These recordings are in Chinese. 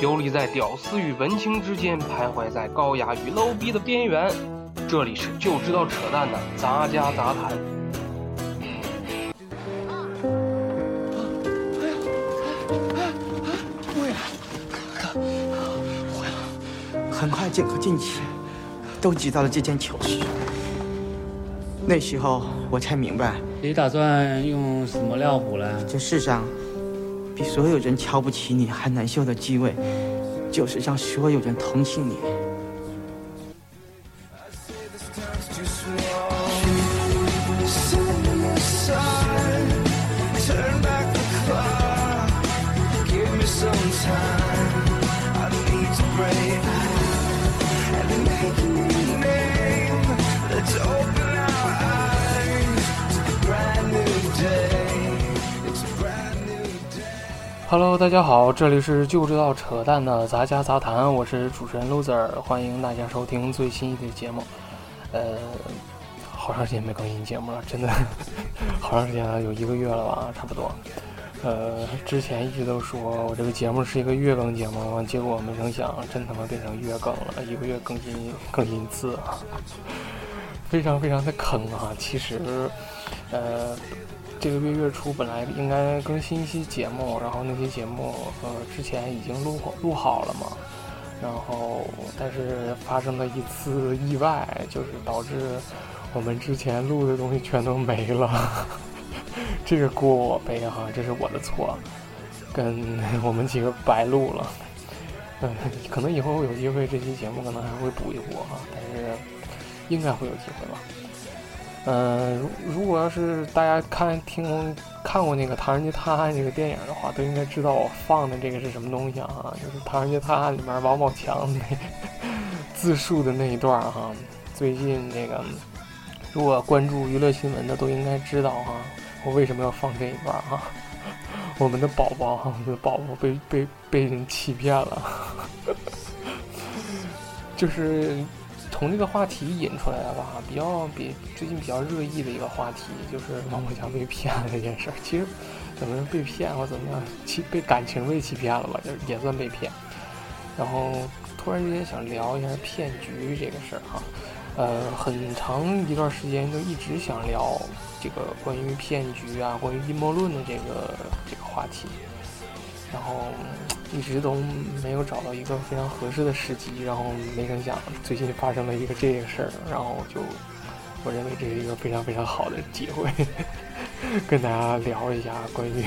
游离在屌丝与文青之间，徘徊在高雅与 low 逼的边缘。这里是就知道扯淡的杂家杂谈。对了，看看，坏了！很快，剑和静气都挤到了这间囚室。那时候我才明白，你打算用什么料补呢？这世上比所有人瞧不起你还难受的机会，就是让所有人同情你。Hello，大家好，这里是就知道扯淡的杂家杂谈，我是主持人 loser，欢迎大家收听最新一期节目。呃，好长时间没更新节目了，真的，好长时间了，有一个月了吧，差不多。呃，之前一直都说我这个节目是一个月更节目，结果没成想，真他妈变成月更了，一个月更新更新一次啊，非常非常的坑啊！其实，呃。这个月月初本来应该更新一期节目，然后那期节目呃之前已经录录好了嘛，然后但是发生了一次意外，就是导致我们之前录的东西全都没了，这个锅我背哈，这是我的错，跟我们几个白录了，嗯，可能以后有机会这期节目可能还会补一补哈，但是应该会有机会吧。嗯，如如果要是大家看听看过那个《唐人街探案》这个电影的话，都应该知道我放的这个是什么东西啊？就是《唐人街探案》里面王宝强那 自述的那一段哈。最近那个，如果关注娱乐新闻的都应该知道哈，我为什么要放这一段哈？我们的宝宝哈，我们的宝宝被被被人欺骗了，就是。从这个话题引出来的吧，比较比最近比较热议的一个话题，就是王宝强被骗了这件事儿。其实，怎么被骗或怎么样，欺被感情被欺骗了吧，就也算被骗。然后突然之间想聊一下骗局这个事儿哈，呃，很长一段时间就一直想聊这个关于骗局啊，关于阴谋论的这个这个话题，然后。一直都没有找到一个非常合适的时机，然后没成想最近发生了一个这个事儿，然后就我认为这是一个非常非常好的机会，跟大家聊一下关于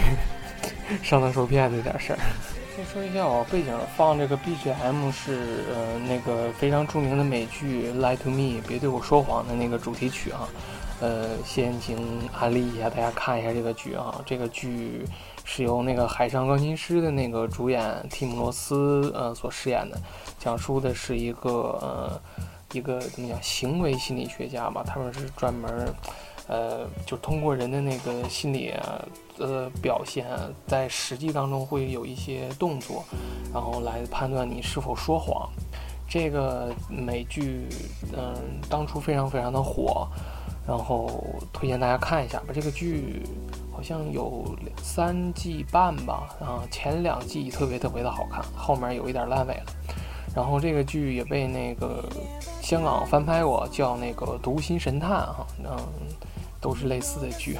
上当受骗这点事儿。先说一下我背景放这个 BGM 是呃那个非常著名的美剧《Lie to Me》别对我说谎的那个主题曲啊，呃，先请安利一下大家看一下这个剧啊，这个剧。是由那个《海上钢琴师》的那个主演蒂姆·罗斯呃所饰演的，讲述的是一个呃一个怎么讲行为心理学家吧，他们是专门呃就通过人的那个心理呃表现，在实际当中会有一些动作，然后来判断你是否说谎。这个美剧嗯当初非常非常的火，然后推荐大家看一下吧，这个剧。好像有三季半吧，啊，前两季特别特别的好看，后面有一点烂尾了。然后这个剧也被那个香港翻拍过，叫那个《读心神探》哈，嗯，都是类似的剧。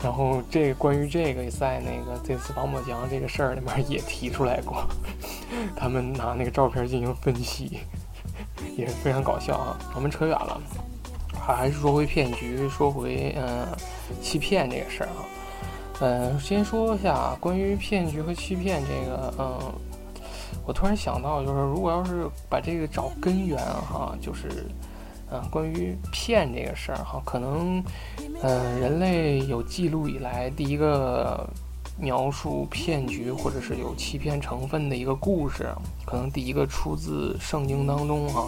然后这关于这个在那个这次王宝强这个事儿里面也提出来过，他们拿那个照片进行分析，也是非常搞笑啊。我们扯远了，还是说回骗局，说回嗯欺骗这个事儿啊。嗯，先说一下关于骗局和欺骗这个，嗯，我突然想到，就是如果要是把这个找根源哈，就是，嗯，关于骗这个事儿哈，可能，嗯，人类有记录以来第一个描述骗局或者是有欺骗成分的一个故事，可能第一个出自圣经当中哈。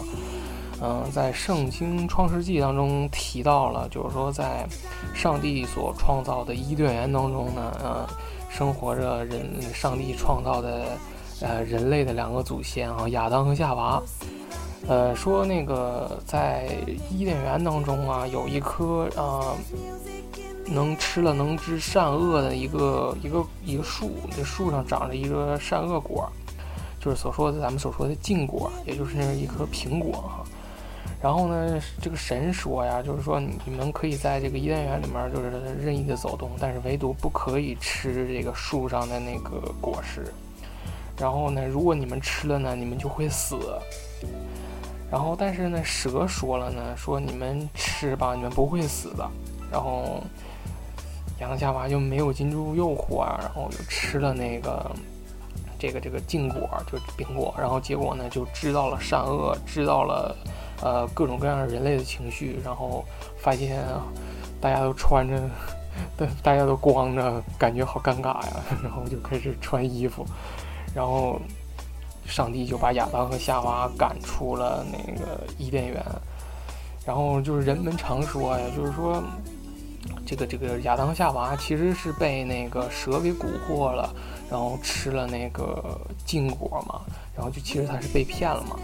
嗯，在圣经创世纪当中提到了，就是说，在上帝所创造的伊甸园当中呢，呃，生活着人，上帝创造的，呃，人类的两个祖先啊，亚当和夏娃。呃，说那个在伊甸园当中啊，有一棵啊，能吃了能知善恶的一个一个一个树，这树上长着一个善恶果。就是所说的咱们所说的禁果，也就是一颗苹果哈。然后呢，这个神说呀，就是说你们可以在这个伊甸园里面就是任意的走动，但是唯独不可以吃这个树上的那个果实。然后呢，如果你们吃了呢，你们就会死。然后但是呢，蛇说了呢，说你们吃吧，你们不会死的。然后亚当夏娃就没有经住诱惑啊，然后就吃了那个这个这个禁果，就苹果。然后结果呢，就知道了善恶，知道了。呃，各种各样人类的情绪，然后发现大家都穿着，对大家都光着，感觉好尴尬呀。然后就开始穿衣服，然后上帝就把亚当和夏娃赶出了那个伊甸园。然后就是人们常说呀，就是说这个这个亚当夏娃其实是被那个蛇给蛊惑了，然后吃了那个禁果嘛，然后就其实他是被骗了嘛。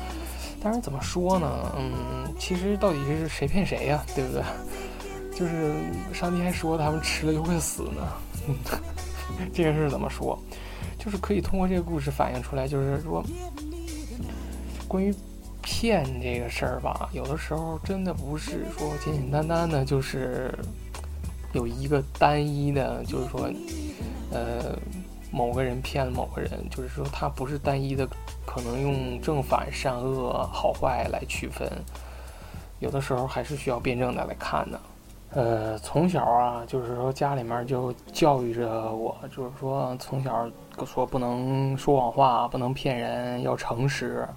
但是怎么说呢？嗯，其实到底是谁骗谁呀？对不对？就是上帝还说他们吃了就会死呢。这个事怎么说？就是可以通过这个故事反映出来，就是说，关于骗这个事儿吧，有的时候真的不是说简简单单的，就是有一个单一的，就是说，呃。某个人骗了某个人，就是说他不是单一的，可能用正反、善恶、好坏来区分，有的时候还是需要辩证的来看的。呃，从小啊，就是说家里面就教育着我，就是说从小说不能说谎话，不能骗人，要诚实。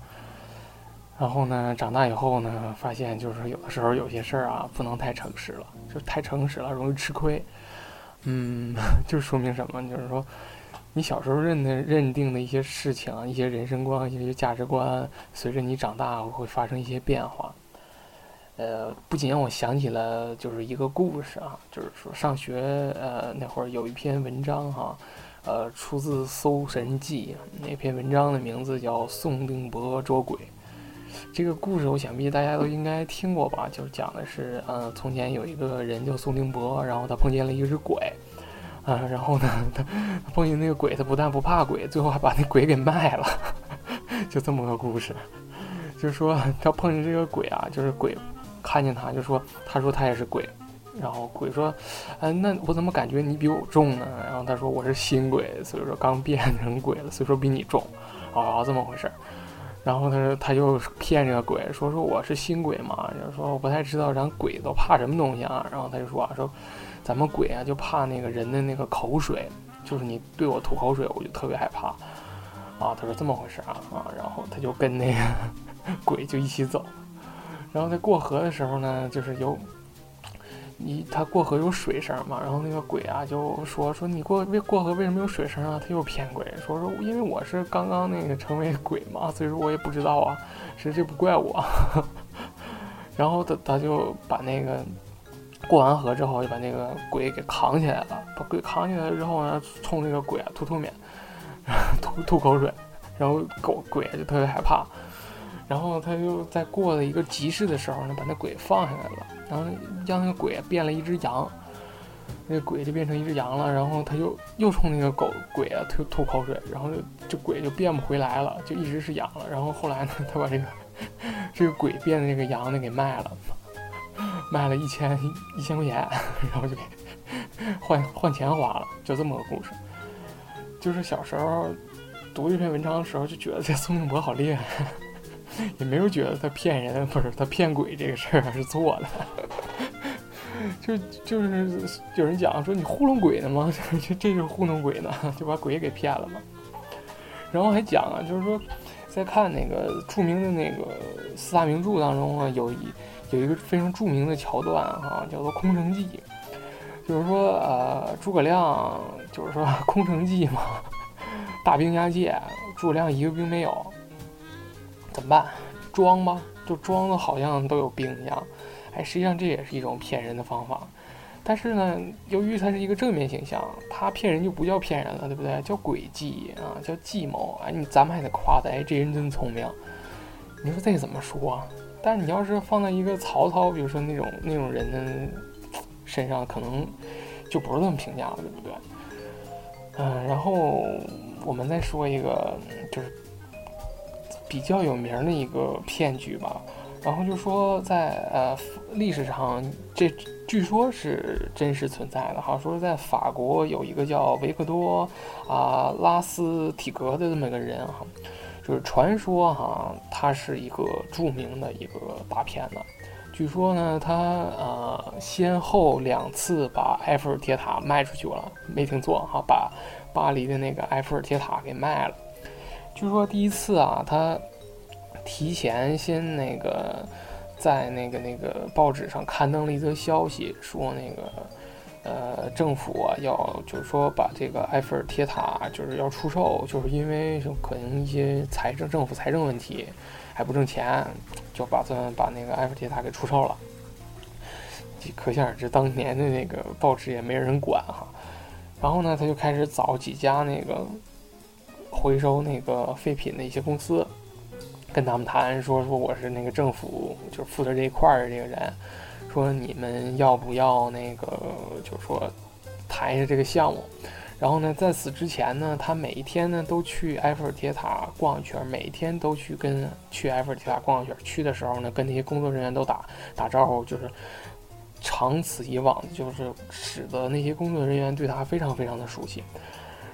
然后呢，长大以后呢，发现就是有的时候有些事儿啊，不能太诚实了，就太诚实了容易吃亏。嗯，就说明什么？就是说。你小时候认的认定的一些事情，一些人生观、一些价值观，随着你长大会发生一些变化。呃，不仅让我想起了就是一个故事啊，就是说上学呃那会儿有一篇文章哈，呃出自《搜神记》，那篇文章的名字叫《宋定伯捉鬼》。这个故事我想必大家都应该听过吧？就是讲的是，呃，从前有一个人叫宋定伯，然后他碰见了一只鬼。啊，然后呢，他碰见那个鬼，他不但不怕鬼，最后还把那鬼给卖了，就这么个故事。就是说他碰见这个鬼啊，就是鬼看见他就说，他说他也是鬼，然后鬼说，嗯，那我怎么感觉你比我重呢？然后他说我是新鬼，所以说刚变成鬼了，所以说比你重。哦，这么回事。然后他说他就骗这个鬼说说我是新鬼嘛，就是说我不太知道咱鬼都怕什么东西啊。然后他就说啊说。咱们鬼啊，就怕那个人的那个口水，就是你对我吐口水，我就特别害怕。啊，他说这么回事啊啊，然后他就跟那个 鬼就一起走。然后在过河的时候呢，就是有你他过河有水声嘛，然后那个鬼啊就说说你过为过河为什么有水声啊？他又骗鬼说说因为我是刚刚那个成为鬼嘛，所以说我也不知道啊，是这不怪我。然后他他就把那个。过完河之后，就把那个鬼给扛起来了。把鬼扛起来之后呢，冲那个鬼啊吐吐面，吐吐口水，然后狗鬼就特别害怕。然后他就在过了一个集市的时候呢，把那鬼放下来了，然后让那个鬼变了一只羊，那个鬼就变成一只羊了。然后他就又冲那个狗鬼啊吐吐口水，然后这鬼就变不回来了，就一直是羊了。然后后来呢，他把这个这个鬼变的那个羊呢给卖了。卖了一千一千块钱，然后就给换换钱花了，就这么个故事。就是小时候读这篇文章的时候，就觉得这宋定伯好厉害，也没有觉得他骗人，不是他骗鬼这个事儿是错的。就就是有人讲说你糊弄鬼呢吗？这这就是糊弄鬼呢，就把鬼给骗了嘛。然后还讲啊，就是说在看那个著名的那个四大名著当中啊，有一。有一个非常著名的桥段哈，叫做《空城计》，就是说，呃，诸葛亮就是说空城计嘛，大兵压界，诸葛亮一个兵没有，怎么办？装吧，就装的好像都有兵一样。哎，实际上这也是一种骗人的方法。但是呢，由于他是一个正面形象，他骗人就不叫骗人了，对不对？叫诡计啊，叫计谋。哎，你咱们还得夸他，哎，这人真聪明。你说这怎么说？但你要是放在一个曹操，比如说那种那种人的身上，可能就不是这么评价了，对不对？嗯，然后我们再说一个，就是比较有名的一个骗局吧。然后就说在呃历史上，这据说是真实存在的哈。说在法国有一个叫维克多啊拉斯体格的这么一个人哈，就是传说哈，他是一个著名的一个大骗子。据说呢，他呃先后两次把埃菲尔铁塔卖出去了，没听错哈，把巴黎的那个埃菲尔铁塔给卖了。据说第一次啊，他。提前先那个，在那个那个报纸上刊登了一则消息，说那个呃政府啊要就是说把这个埃菲尔铁塔就是要出售，就是因为就可能一些财政政府财政问题还不挣钱，就打算把那个埃菲尔铁塔给出售了。可想而知，当年的那个报纸也没人管哈。然后呢，他就开始找几家那个回收那个废品的一些公司。跟他们谈说说我是那个政府，就是负责这一块儿的这个人，说你们要不要那个，就是说谈一下这个项目。然后呢，在此之前呢，他每一天呢都去埃菲尔铁塔逛一圈，每一天都去跟去埃菲尔铁塔逛一圈。去的时候呢，跟那些工作人员都打打招呼，就是长此以往，就是使得那些工作人员对他非常非常的熟悉。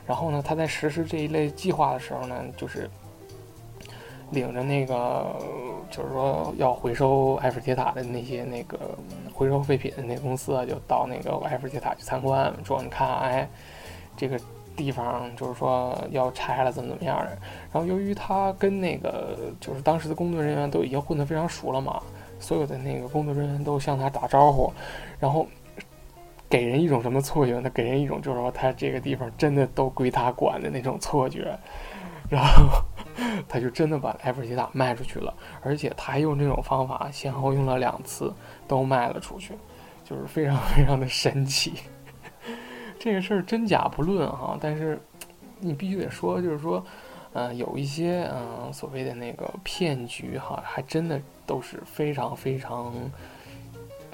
然后呢，他在实施这一类计划的时候呢，就是。领着那个，就是说要回收埃菲尔铁塔的那些那个回收废品的那公司啊，就到那个埃菲尔铁塔去参观，说你看，哎，这个地方就是说要拆了，怎么怎么样的。然后由于他跟那个就是当时的工作人员都已经混得非常熟了嘛，所有的那个工作人员都向他打招呼，然后给人一种什么错觉？呢？给人一种就是说他这个地方真的都归他管的那种错觉，然后。他就真的把埃菲尔铁塔卖出去了，而且他还用这种方法，先后用了两次，都卖了出去，就是非常非常的神奇。这个事儿真假不论哈，但是你必须得说，就是说，嗯，有一些嗯所谓的那个骗局哈，还真的都是非常非常。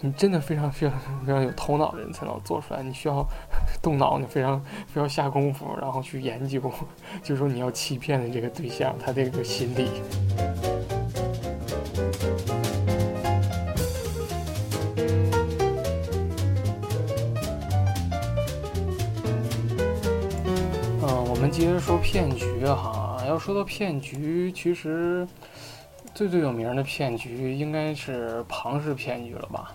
你真的非常非常非常有头脑的人才能做出来，你需要 动脑，你非常非要下功夫，然后去研究，就是说你要欺骗的这个对象，他这个心理。嗯，我们接着说骗局哈，要说到骗局，其实最最有名的骗局应该是庞氏骗局了吧？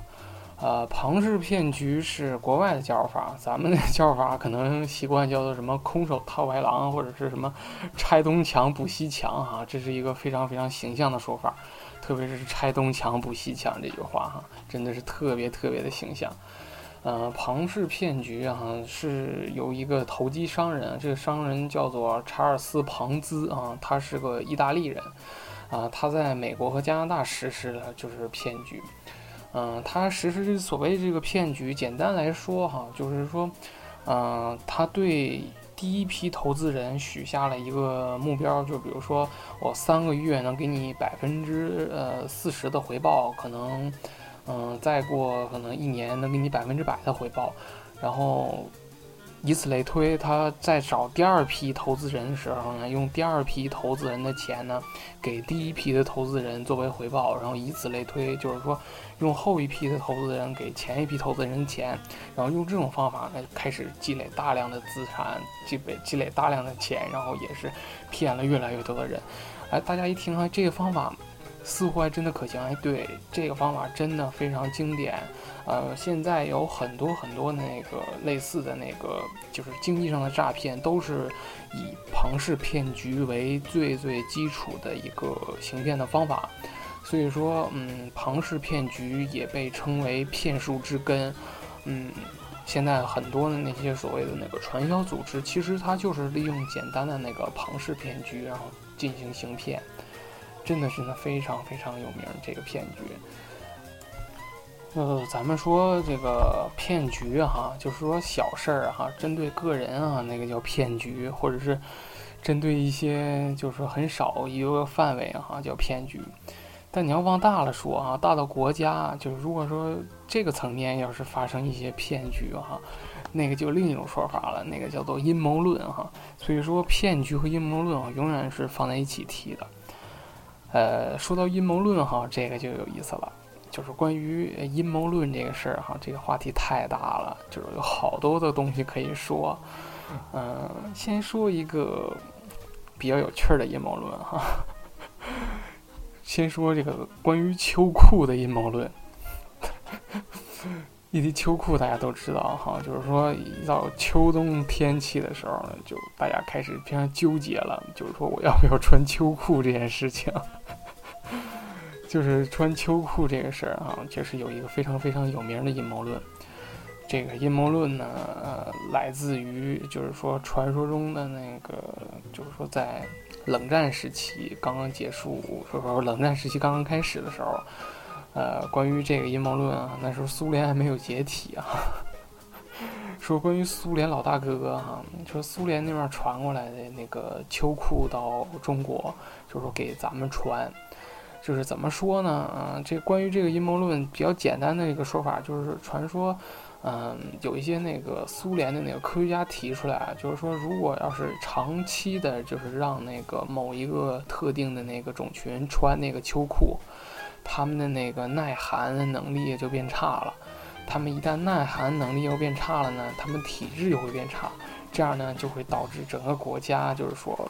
呃，庞氏骗局是国外的叫法，咱们的 叫法可能习惯叫做什么“空手套白狼”或者是什么“拆东墙补西墙”哈，这是一个非常非常形象的说法，特别是“拆东墙补西墙”这句话哈，真的是特别特别的形象。呃，庞氏骗局啊是由一个投机商人，这个商人叫做查尔斯·庞兹啊，他是个意大利人啊，他在美国和加拿大实施的就是骗局。嗯，他实施这所谓这个骗局，简单来说哈，就是说，嗯，他对第一批投资人许下了一个目标，就比如说我三个月能给你百分之呃四十的回报，可能，嗯，再过可能一年能给你百分之百的回报，然后。以此类推，他在找第二批投资人的时候呢，用第二批投资人的钱呢，给第一批的投资人作为回报，然后以此类推，就是说，用后一批的投资人给前一批投资人钱，然后用这种方法呢，开始积累大量的资产，积累积累大量的钱，然后也是骗了越来越多的人。哎，大家一听啊，这个方法。似乎还真的可行，哎，对，这个方法真的非常经典，呃，现在有很多很多那个类似的那个，就是经济上的诈骗，都是以庞氏骗局为最最基础的一个行骗的方法，所以说，嗯，庞氏骗局也被称为骗术之根，嗯，现在很多的那些所谓的那个传销组织，其实它就是利用简单的那个庞氏骗局，然后进行行骗。真的是那非常非常有名这个骗局。呃，咱们说这个骗局哈，就是说小事儿哈，针对个人啊，那个叫骗局，或者是针对一些就是说很少一个范围哈，叫骗局。但你要往大了说啊，大到国家，就是如果说这个层面要是发生一些骗局哈，那个就另一种说法了，那个叫做阴谋论哈。所以说骗局和阴谋论啊，永远是放在一起提的。呃，说到阴谋论哈，这个就有意思了，就是关于阴谋论这个事儿哈，这个话题太大了，就是有好多的东西可以说。嗯，先说一个比较有趣的阴谋论哈，先说这个关于秋裤的阴谋论。一提秋裤，大家都知道哈，就是说一到秋冬天气的时候呢，就大家开始非常纠结了，就是说我要不要穿秋裤这件事情。就是穿秋裤这个事儿啊，确实有一个非常非常有名的阴谋论。这个阴谋论呢，呃，来自于就是说传说中的那个，就是说在冷战时期刚刚结束，或者说冷战时期刚刚开始的时候。呃，关于这个阴谋论啊，那时候苏联还没有解体啊。说关于苏联老大哥哈，说苏联那边传过来的那个秋裤到中国，就是说给咱们穿，就是怎么说呢？啊，这关于这个阴谋论比较简单的一个说法，就是传说，嗯，有一些那个苏联的那个科学家提出来，就是说如果要是长期的，就是让那个某一个特定的那个种群穿那个秋裤。他们的那个耐寒能力就变差了，他们一旦耐寒能力又变差了呢，他们体质又会变差，这样呢就会导致整个国家就是说，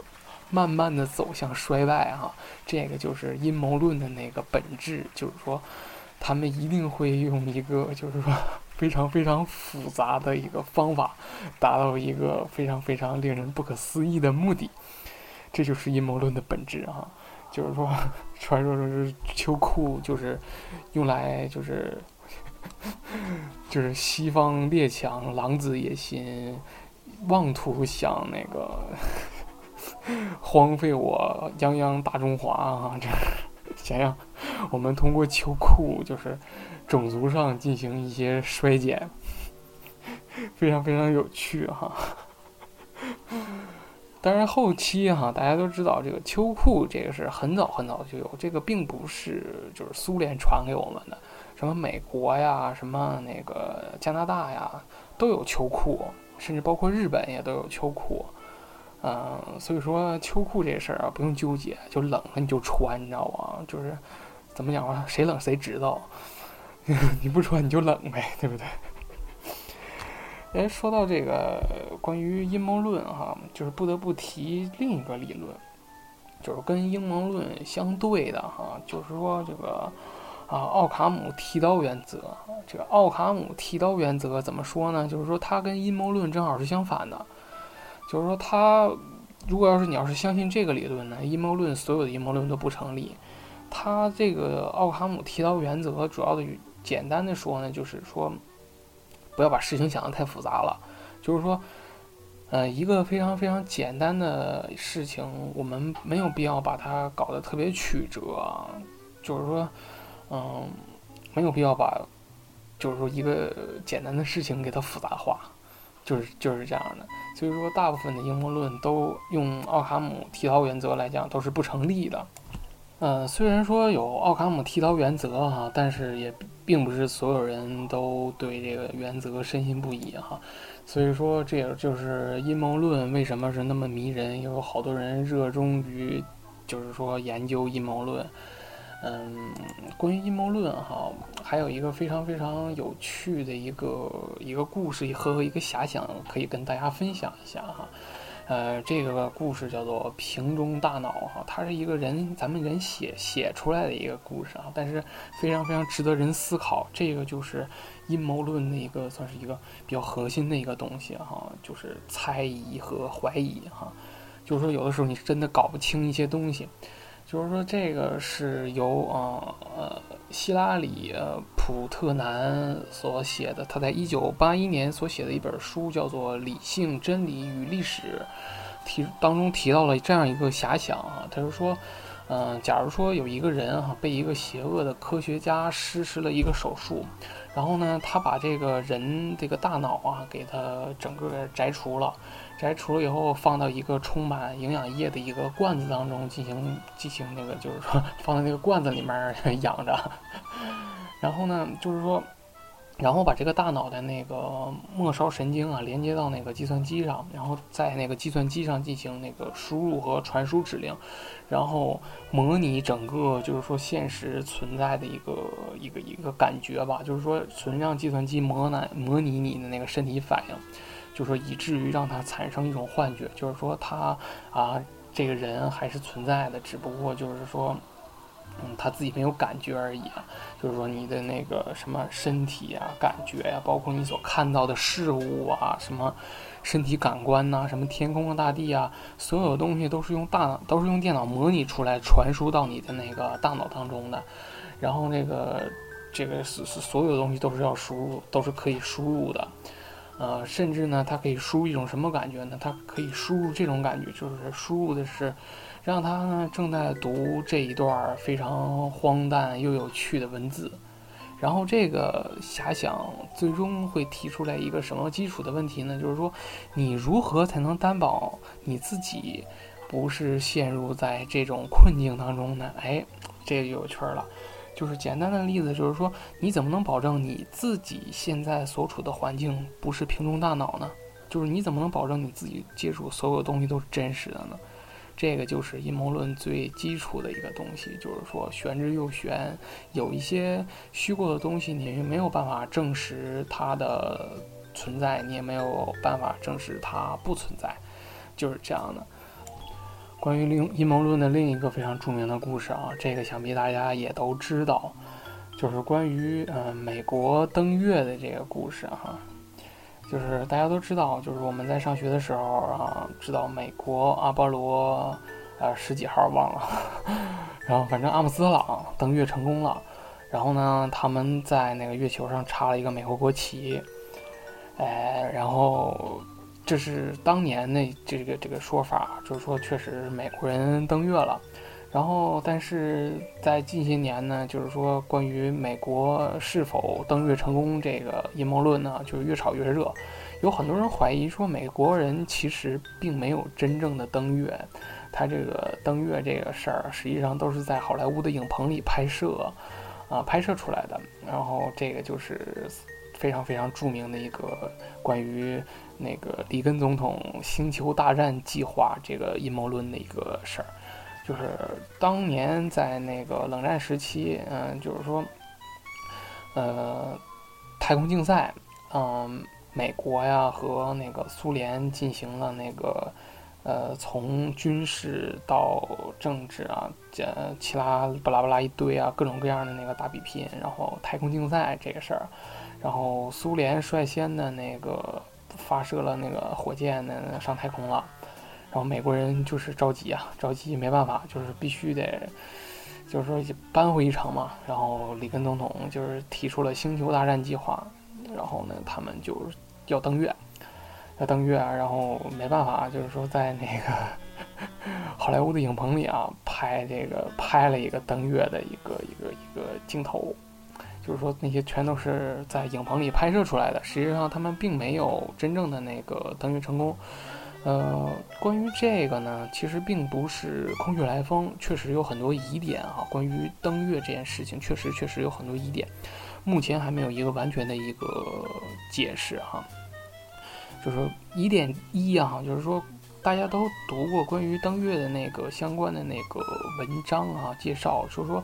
慢慢的走向衰败哈。这个就是阴谋论的那个本质，就是说，他们一定会用一个就是说非常非常复杂的一个方法，达到一个非常非常令人不可思议的目的，这就是阴谋论的本质哈。就是说，传说中是秋裤，就是用来就是 就是西方列强狼子野心，妄图想那个 荒废我泱泱大中华啊！这想要，我们通过秋裤就是种族上进行一些衰减，非常非常有趣哈。但是，后期哈，大家都知道这个秋裤这个是很早很早就有，这个并不是就是苏联传给我们的，什么美国呀，什么那个加拿大呀都有秋裤，甚至包括日本也都有秋裤，嗯，所以说秋裤这事儿啊不用纠结，就冷了你就穿，你知道吗？就是怎么讲啊，谁冷谁知道，你不穿你就冷呗，对不对？哎，说到这个关于阴谋论哈，就是不得不提另一个理论，就是跟阴谋论相对的哈，就是说这个啊奥卡姆剃刀原则。这个奥卡姆剃刀原则怎么说呢？就是说它跟阴谋论正好是相反的。就是说它如果要是你要是相信这个理论呢，阴谋论所有的阴谋论都不成立。它这个奥卡姆剃刀原则主要的简单的说呢，就是说。不要把事情想得太复杂了，就是说，呃，一个非常非常简单的事情，我们没有必要把它搞得特别曲折，就是说，嗯，没有必要把，就是说一个简单的事情给它复杂化，就是就是这样的。所以说，大部分的阴谋论都用奥卡姆剃刀原则来讲都是不成立的。嗯，虽然说有奥卡姆剃刀原则哈，但是也并不是所有人都对这个原则深信不疑哈。所以说，这也就是阴谋论为什么是那么迷人，有好多人热衷于，就是说研究阴谋论。嗯，关于阴谋论哈，还有一个非常非常有趣的一个一个故事和一个遐想，可以跟大家分享一下哈。呃，这个故事叫做瓶中大脑哈，它是一个人咱们人写写出来的一个故事啊，但是非常非常值得人思考。这个就是阴谋论的一个算是一个比较核心的一个东西哈，就是猜疑和怀疑哈，就是说有的时候你真的搞不清一些东西。就是说，这个是由呃呃希拉里普特南所写的，他在一九八一年所写的一本书，叫做《理性、真理与历史》，提当中提到了这样一个遐想啊，他就说，嗯，假如说有一个人哈被一个邪恶的科学家实施了一个手术，然后呢，他把这个人这个大脑啊给他整个摘除了。摘除了以后，放到一个充满营养液的一个罐子当中进行进行那个，就是说放在那个罐子里面 养着。然后呢，就是说然后把这个大脑的那个末梢神经啊连接到那个计算机上，然后在那个计算机上进行那个输入和传输指令，然后模拟整个就是说现实存在的一个一个一个感觉吧，就是说纯让计算机模拟模拟你的那个身体反应，就是说以至于让他产生一种幻觉，就是说他啊这个人还是存在的，只不过就是说。嗯，他自己没有感觉而已啊，就是说你的那个什么身体啊、感觉呀，包括你所看到的事物啊，什么身体感官呐，什么天空啊、大地啊，所有的东西都是用大脑，都是用电脑模拟出来，传输到你的那个大脑当中的。然后那个这个所所有的东西都是要输入，都是可以输入的。呃，甚至呢，它可以输入一种什么感觉呢？它可以输入这种感觉，就是输入的是。让他呢正在读这一段非常荒诞又有趣的文字，然后这个遐想最终会提出来一个什么基础的问题呢？就是说，你如何才能担保你自己不是陷入在这种困境当中呢？哎，这个就有趣了。就是简单的例子，就是说，你怎么能保证你自己现在所处的环境不是瓶中大脑呢？就是你怎么能保证你自己接触所有东西都是真实的呢？这个就是阴谋论最基础的一个东西，就是说玄之又玄，有一些虚构的东西，你没有办法证实它的存在，你也没有办法证实它不存在，就是这样的。关于另阴谋论的另一个非常著名的故事啊，这个想必大家也都知道，就是关于嗯美国登月的这个故事哈。就是大家都知道，就是我们在上学的时候啊，知道美国阿波罗，呃十几号忘了，然后反正阿姆斯特朗登月成功了，然后呢，他们在那个月球上插了一个美国国旗，哎，然后这是当年那这个这个说法，就是说确实美国人登月了。然后，但是在近些年呢，就是说关于美国是否登月成功这个阴谋论呢，就是越炒越热。有很多人怀疑说，美国人其实并没有真正的登月，他这个登月这个事儿实际上都是在好莱坞的影棚里拍摄，啊，拍摄出来的。然后这个就是非常非常著名的一个关于那个里根总统星球大战计划这个阴谋论的一个事儿。就是当年在那个冷战时期，嗯，就是说，呃，太空竞赛，嗯，美国呀和那个苏联进行了那个，呃，从军事到政治啊，呃，其他巴拉巴拉一堆啊，各种各样的那个大比拼，然后太空竞赛这个事儿，然后苏联率先的那个发射了那个火箭呢上太空了。然后美国人就是着急啊，着急没办法，就是必须得，就是说扳回一城嘛。然后里根总统就是提出了星球大战计划，然后呢，他们就要登月，要登月，然后没办法，就是说在那个 好莱坞的影棚里啊，拍这个拍了一个登月的一个一个一个镜头，就是说那些全都是在影棚里拍摄出来的，实际上他们并没有真正的那个登月成功。呃，关于这个呢，其实并不是空穴来风，确实有很多疑点啊。关于登月这件事情，确实确实有很多疑点，目前还没有一个完全的一个解释哈。就是疑点一啊，就是说大家都读过关于登月的那个相关的那个文章啊，介绍说说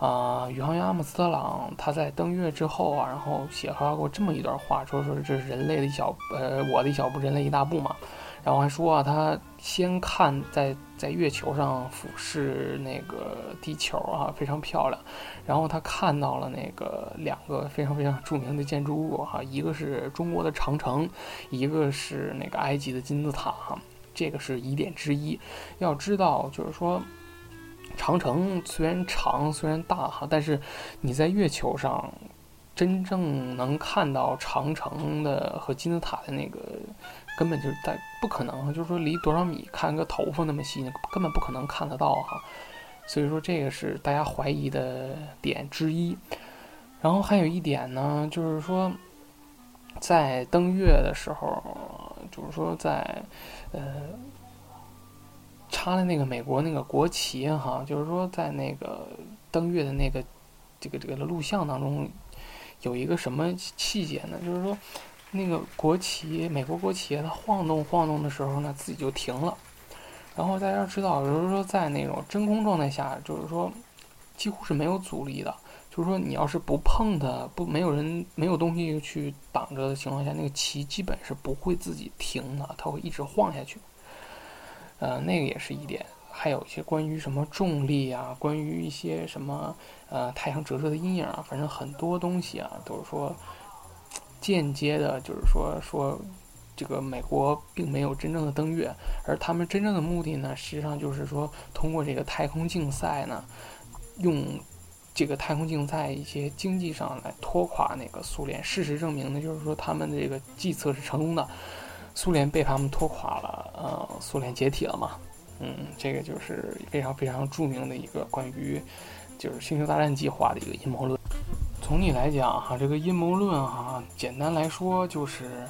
啊，宇航员阿姆斯特朗他在登月之后啊，然后写发过这么一段话，说说这是人类的一小呃，我的一小步，人类一大步嘛。然后还说啊，他先看在在月球上俯视那个地球啊，非常漂亮。然后他看到了那个两个非常非常著名的建筑物哈，一个是中国的长城，一个是那个埃及的金字塔哈。这个是疑点之一。要知道，就是说，长城虽然长虽然大哈，但是你在月球上真正能看到长城的和金字塔的那个。根本就是在不可能，就是说离多少米看个头发那么细，根本不可能看得到哈。所以说这个是大家怀疑的点之一。然后还有一点呢，就是说在登月的时候，就是说在呃插的那个美国那个国旗哈，就是说在那个登月的那个这个这个录像当中。有一个什么细节呢？就是说，那个国旗，美国国旗它晃动晃动的时候呢，自己就停了。然后大家知道，就是说在那种真空状态下，就是说几乎是没有阻力的。就是说，你要是不碰它，不没有人没有东西去挡着的情况下，那个旗基本是不会自己停的，它会一直晃下去。呃，那个也是一点。还有一些关于什么重力啊，关于一些什么呃太阳折射的阴影啊，反正很多东西啊，都是说间接的，就是说说这个美国并没有真正的登月，而他们真正的目的呢，实际上就是说通过这个太空竞赛呢，用。这个太空竞赛一些经济上来拖垮那个苏联，事实证明呢，就是说他们的这个计策是成功的，苏联被他们拖垮了，呃，苏联解体了嘛，嗯，这个就是非常非常著名的一个关于就是星球大战计划的一个阴谋论。从你来讲哈，这个阴谋论哈，简单来说就是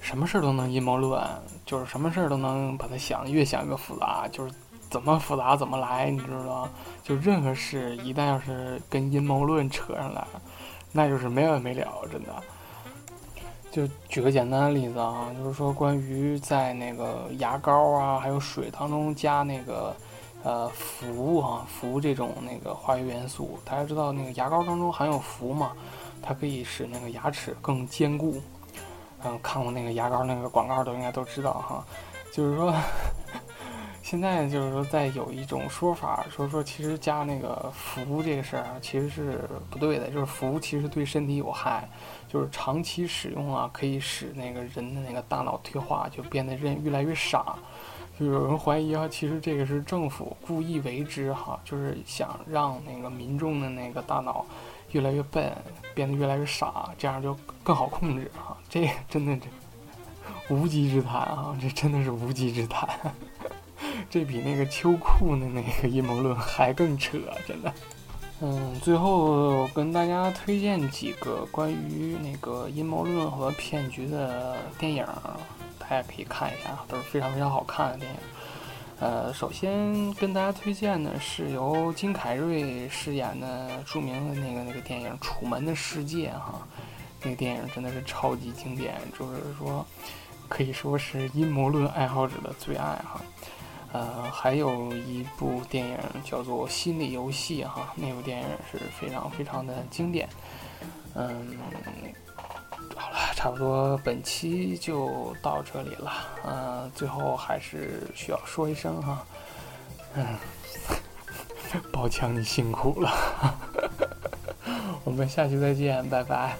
什么事儿都能阴谋论，就是什么事儿都能把它想越想越复杂，就是。怎么复杂怎么来，你知道吗？就任何事一旦要是跟阴谋论扯上来，那就是没完没了，真的。就举个简单的例子啊，就是说关于在那个牙膏啊，还有水当中加那个呃氟啊，氟这种那个化学元素，大家知道那个牙膏当中含有氟嘛，它可以使那个牙齿更坚固。嗯，看过那个牙膏那个广告都应该都知道哈，就是说。现在就是说，在有一种说法，说说其实加那个氟这个事儿啊，其实是不对的。就是氟其实对身体有害，就是长期使用啊，可以使那个人的那个大脑退化，就变得人越来越傻。就有人怀疑啊，其实这个是政府故意为之哈，就是想让那个民众的那个大脑越来越笨，变得越来越傻，这样就更好控制哈。这真的这无稽之谈啊，这真的是无稽之谈。这比那个秋裤的那个阴谋论还更扯，真的。嗯，最后跟大家推荐几个关于那个阴谋论和骗局的电影，大家可以看一下，都是非常非常好看的电影。呃，首先跟大家推荐的是由金凯瑞饰演的著名的那个那个电影《楚门的世界》哈，那个电影真的是超级经典，就是说可以说是阴谋论爱好者的最爱哈。呃，还有一部电影叫做《心理游戏》哈，那部电影是非常非常的经典。嗯，好了，差不多本期就到这里了。嗯，最后还是需要说一声哈，嗯，宝强你辛苦了，我们下期再见，拜拜。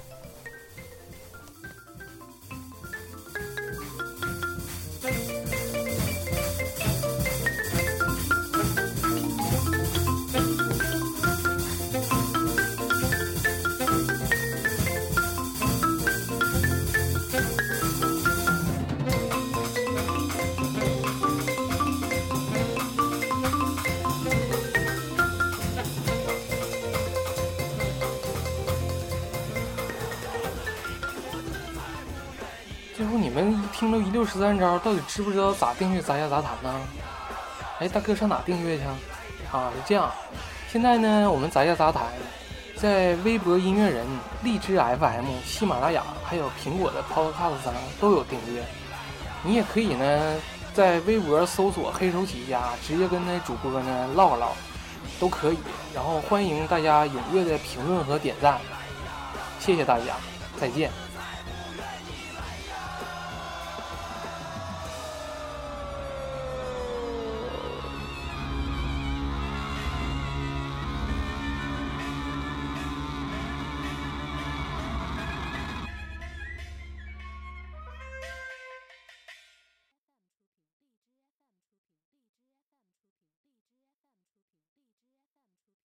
最后你们一听了一六十三招，到底知不知道咋订阅杂家杂谈呢？哎，大哥上哪订阅去？啊，是这样。现在呢，我们杂家杂谈在微博音乐人、荔枝 FM、喜马拉雅还有苹果的 Podcast 上都有订阅。你也可以呢，在微博搜索“黑手起家”，直接跟那主播呢唠唠，都可以。然后欢迎大家踊跃的评论和点赞，谢谢大家，再见。